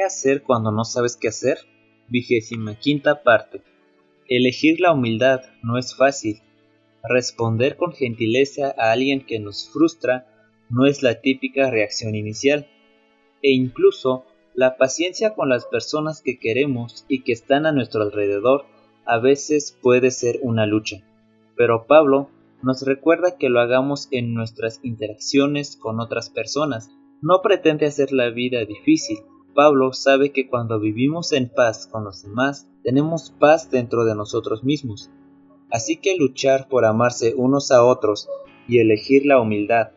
¿Qué hacer cuando no sabes qué hacer? Vigésima quinta parte. Elegir la humildad no es fácil. Responder con gentileza a alguien que nos frustra no es la típica reacción inicial. E incluso la paciencia con las personas que queremos y que están a nuestro alrededor a veces puede ser una lucha. Pero Pablo nos recuerda que lo hagamos en nuestras interacciones con otras personas. No pretende hacer la vida difícil. Pablo sabe que cuando vivimos en paz con los demás, tenemos paz dentro de nosotros mismos. Así que luchar por amarse unos a otros y elegir la humildad,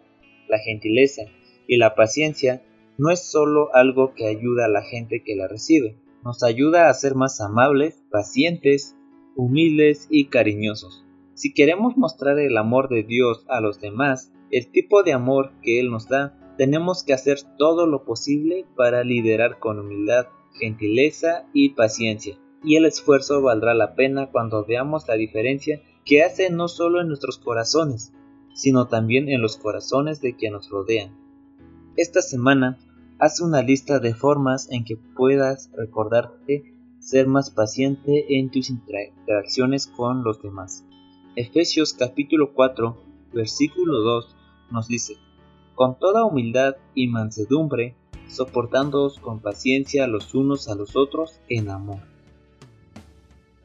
la gentileza y la paciencia no es solo algo que ayuda a la gente que la recibe, nos ayuda a ser más amables, pacientes, humildes y cariñosos. Si queremos mostrar el amor de Dios a los demás, el tipo de amor que Él nos da, tenemos que hacer todo lo posible para liderar con humildad, gentileza y paciencia. Y el esfuerzo valdrá la pena cuando veamos la diferencia que hace no solo en nuestros corazones, sino también en los corazones de quienes nos rodean. Esta semana, haz una lista de formas en que puedas recordarte ser más paciente en tus interacciones con los demás. Efesios capítulo 4, versículo 2 nos dice, con toda humildad y mansedumbre, soportándoos con paciencia los unos a los otros en amor.